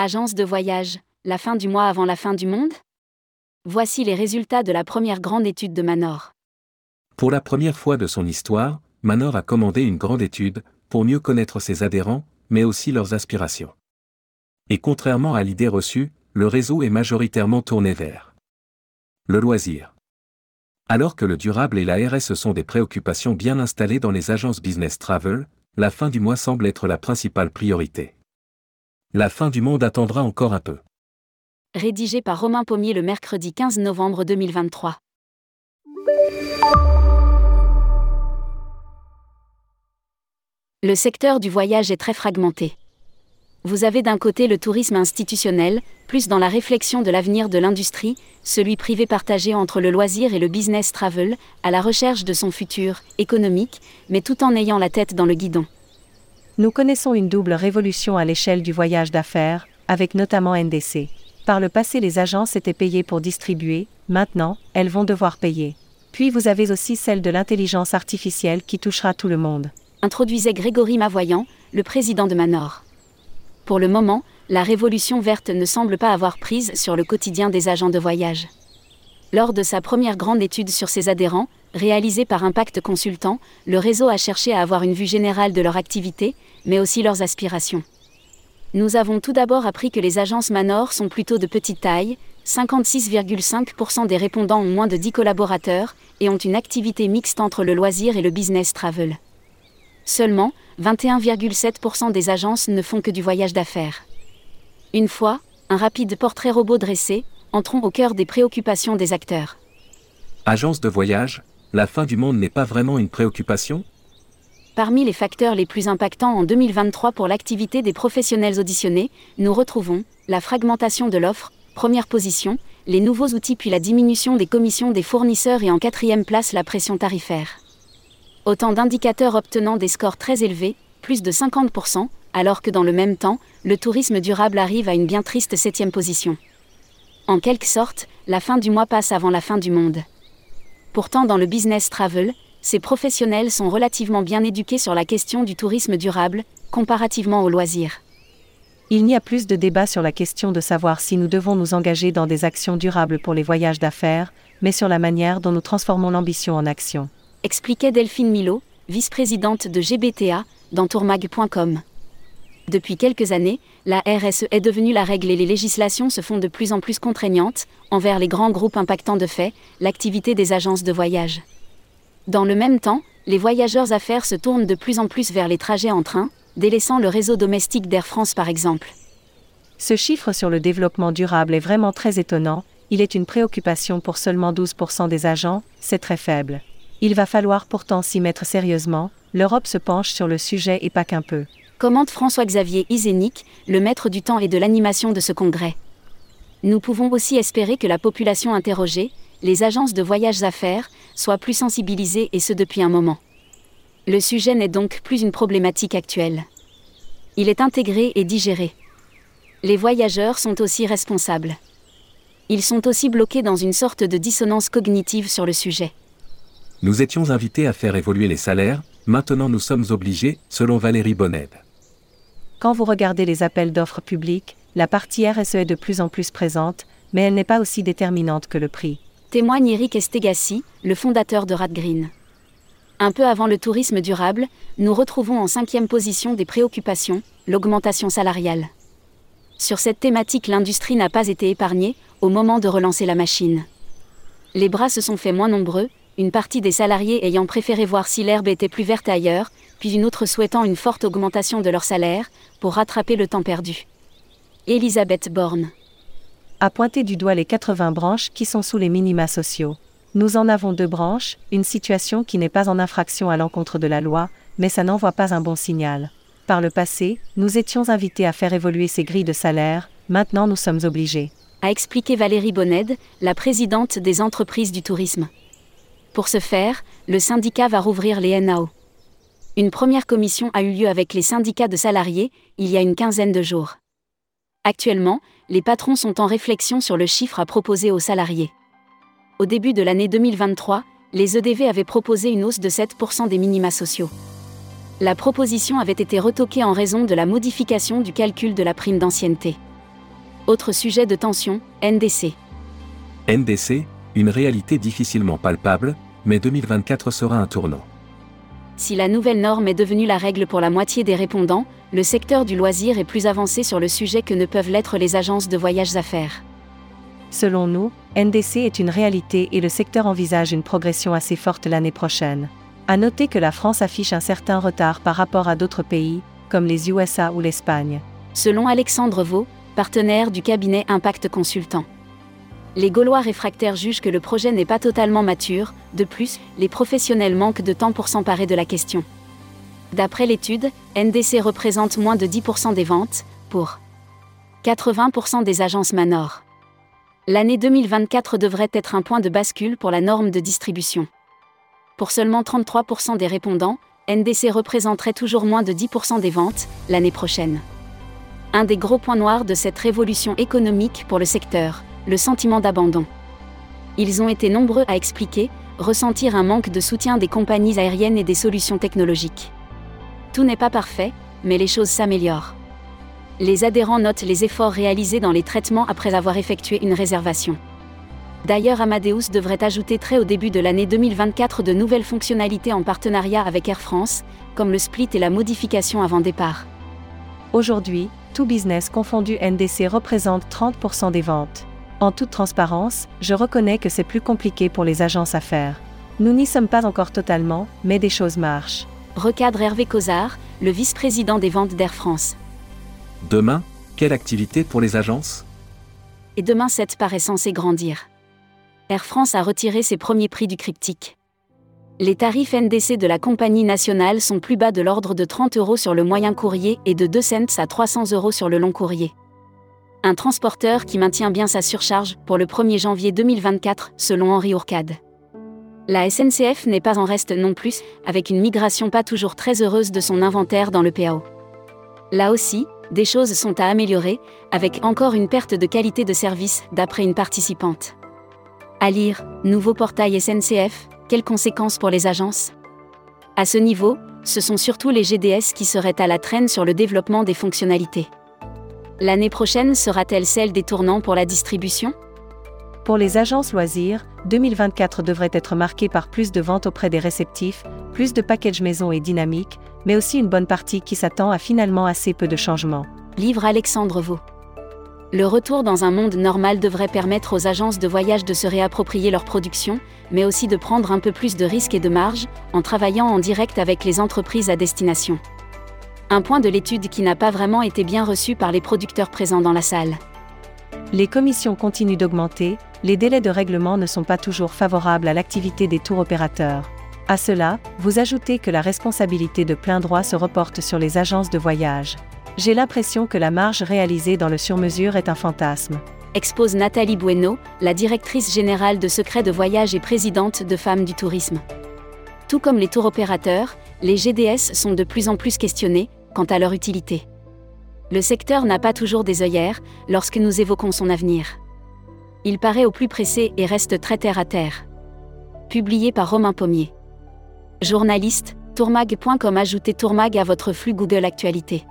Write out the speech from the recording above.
Agence de voyage, la fin du mois avant la fin du monde? Voici les résultats de la première grande étude de Manor. Pour la première fois de son histoire, Manor a commandé une grande étude, pour mieux connaître ses adhérents, mais aussi leurs aspirations. Et contrairement à l'idée reçue, le réseau est majoritairement tourné vers le loisir. Alors que le durable et la RSE sont des préoccupations bien installées dans les agences business travel, la fin du mois semble être la principale priorité. La fin du monde attendra encore un peu. Rédigé par Romain Pommier le mercredi 15 novembre 2023. Le secteur du voyage est très fragmenté. Vous avez d'un côté le tourisme institutionnel, plus dans la réflexion de l'avenir de l'industrie, celui privé partagé entre le loisir et le business travel, à la recherche de son futur, économique, mais tout en ayant la tête dans le guidon. Nous connaissons une double révolution à l'échelle du voyage d'affaires, avec notamment NDC. Par le passé, les agences étaient payées pour distribuer, maintenant, elles vont devoir payer. Puis vous avez aussi celle de l'intelligence artificielle qui touchera tout le monde. Introduisait Grégory Mavoyant, le président de Manor. Pour le moment, la révolution verte ne semble pas avoir prise sur le quotidien des agents de voyage. Lors de sa première grande étude sur ses adhérents, réalisée par Impact Consultant, le réseau a cherché à avoir une vue générale de leur activité, mais aussi leurs aspirations. Nous avons tout d'abord appris que les agences Manor sont plutôt de petite taille, 56,5% des répondants ont moins de 10 collaborateurs et ont une activité mixte entre le loisir et le business travel. Seulement, 21,7% des agences ne font que du voyage d'affaires. Une fois, un rapide portrait robot dressé, entrons au cœur des préoccupations des acteurs. Agence de voyage, la fin du monde n'est pas vraiment une préoccupation? Parmi les facteurs les plus impactants en 2023 pour l'activité des professionnels auditionnés, nous retrouvons la fragmentation de l'offre, première position, les nouveaux outils puis la diminution des commissions des fournisseurs et en quatrième place la pression tarifaire. Autant d'indicateurs obtenant des scores très élevés, plus de 50%, alors que dans le même temps, le tourisme durable arrive à une bien triste septième position. En quelque sorte, la fin du mois passe avant la fin du monde. Pourtant, dans le business travel, ces professionnels sont relativement bien éduqués sur la question du tourisme durable, comparativement au loisir. Il n'y a plus de débat sur la question de savoir si nous devons nous engager dans des actions durables pour les voyages d'affaires, mais sur la manière dont nous transformons l'ambition en action expliquait Delphine Milo, vice-présidente de GBTA, dans tourmag.com. Depuis quelques années, la RSE est devenue la règle et les législations se font de plus en plus contraignantes envers les grands groupes impactant de fait l'activité des agences de voyage. Dans le même temps, les voyageurs affaires se tournent de plus en plus vers les trajets en train, délaissant le réseau domestique d'Air France par exemple. Ce chiffre sur le développement durable est vraiment très étonnant, il est une préoccupation pour seulement 12% des agents, c'est très faible. Il va falloir pourtant s'y mettre sérieusement, l'Europe se penche sur le sujet et pas qu'un peu. Commente François-Xavier Isénic, le maître du temps et de l'animation de ce congrès. Nous pouvons aussi espérer que la population interrogée, les agences de voyages affaires, soit plus sensibilisée et ce depuis un moment. Le sujet n'est donc plus une problématique actuelle. Il est intégré et digéré. Les voyageurs sont aussi responsables. Ils sont aussi bloqués dans une sorte de dissonance cognitive sur le sujet. Nous étions invités à faire évoluer les salaires, maintenant nous sommes obligés, selon Valérie Bonned. Quand vous regardez les appels d'offres publics, la partie RSE est de plus en plus présente, mais elle n'est pas aussi déterminante que le prix. Témoigne Eric Estegassi, le fondateur de Radgreen. Un peu avant le tourisme durable, nous retrouvons en cinquième position des préoccupations, l'augmentation salariale. Sur cette thématique, l'industrie n'a pas été épargnée au moment de relancer la machine. Les bras se sont fait moins nombreux, une partie des salariés ayant préféré voir si l'herbe était plus verte ailleurs, puis une autre souhaitant une forte augmentation de leur salaire, pour rattraper le temps perdu. Elisabeth Borne. A pointé du doigt les 80 branches qui sont sous les minima sociaux. Nous en avons deux branches, une situation qui n'est pas en infraction à l'encontre de la loi, mais ça n'envoie pas un bon signal. Par le passé, nous étions invités à faire évoluer ces grilles de salaire, maintenant nous sommes obligés. A expliqué Valérie Bonned, la présidente des entreprises du tourisme. Pour ce faire, le syndicat va rouvrir les NAO. Une première commission a eu lieu avec les syndicats de salariés, il y a une quinzaine de jours. Actuellement, les patrons sont en réflexion sur le chiffre à proposer aux salariés. Au début de l'année 2023, les EDV avaient proposé une hausse de 7% des minima sociaux. La proposition avait été retoquée en raison de la modification du calcul de la prime d'ancienneté. Autre sujet de tension, NDC. NDC, une réalité difficilement palpable, mais 2024 sera un tournant. Si la nouvelle norme est devenue la règle pour la moitié des répondants, le secteur du loisir est plus avancé sur le sujet que ne peuvent l'être les agences de voyages affaires. Selon nous, NDC est une réalité et le secteur envisage une progression assez forte l'année prochaine. À noter que la France affiche un certain retard par rapport à d'autres pays, comme les USA ou l'Espagne. Selon Alexandre Vaux, partenaire du cabinet Impact Consultant. Les Gaulois réfractaires jugent que le projet n'est pas totalement mature, de plus, les professionnels manquent de temps pour s'emparer de la question. D'après l'étude, NDC représente moins de 10% des ventes, pour 80% des agences Manor. L'année 2024 devrait être un point de bascule pour la norme de distribution. Pour seulement 33% des répondants, NDC représenterait toujours moins de 10% des ventes l'année prochaine. Un des gros points noirs de cette révolution économique pour le secteur, le sentiment d'abandon. Ils ont été nombreux à expliquer, ressentir un manque de soutien des compagnies aériennes et des solutions technologiques. Tout n'est pas parfait, mais les choses s'améliorent les adhérents notent les efforts réalisés dans les traitements après avoir effectué une réservation. D'ailleurs, Amadeus devrait ajouter très au début de l'année 2024 de nouvelles fonctionnalités en partenariat avec Air France, comme le split et la modification avant départ. Aujourd'hui, tout business confondu NDC représente 30% des ventes. En toute transparence, je reconnais que c'est plus compliqué pour les agences à faire. Nous n'y sommes pas encore totalement, mais des choses marchent. Recadre Hervé Cozard, le vice-président des ventes d'Air France. Demain, quelle activité pour les agences? Et demain, cette paraît censée grandir. Air France a retiré ses premiers prix du cryptique. Les tarifs NDC de la compagnie nationale sont plus bas de l'ordre de 30 euros sur le moyen courrier et de 2 cents à 300 euros sur le long courrier. Un transporteur qui maintient bien sa surcharge pour le 1er janvier 2024, selon Henri Ourcade. La SNCF n'est pas en reste non plus, avec une migration pas toujours très heureuse de son inventaire dans le PAO. Là aussi, des choses sont à améliorer, avec encore une perte de qualité de service, d'après une participante. À lire, nouveau portail SNCF, quelles conséquences pour les agences? À ce niveau, ce sont surtout les GDS qui seraient à la traîne sur le développement des fonctionnalités. L'année prochaine sera-t-elle celle des tournants pour la distribution? Pour les agences loisirs, 2024 devrait être marqué par plus de ventes auprès des réceptifs, plus de packages maison et dynamiques, mais aussi une bonne partie qui s'attend à finalement assez peu de changements. Livre Alexandre Vaux. Le retour dans un monde normal devrait permettre aux agences de voyage de se réapproprier leur production, mais aussi de prendre un peu plus de risques et de marge, en travaillant en direct avec les entreprises à destination. Un point de l'étude qui n'a pas vraiment été bien reçu par les producteurs présents dans la salle. Les commissions continuent d'augmenter, les délais de règlement ne sont pas toujours favorables à l'activité des tours opérateurs. À cela, vous ajoutez que la responsabilité de plein droit se reporte sur les agences de voyage. J'ai l'impression que la marge réalisée dans le sur-mesure est un fantasme. Expose Nathalie Bueno, la directrice générale de Secret de Voyage et présidente de Femmes du Tourisme. Tout comme les tours opérateurs, les GDS sont de plus en plus questionnés quant à leur utilité. Le secteur n'a pas toujours des œillères lorsque nous évoquons son avenir. Il paraît au plus pressé et reste très terre à terre. Publié par Romain Pommier. Journaliste, tourmag.com Ajoutez tourmag à votre flux Google Actualité.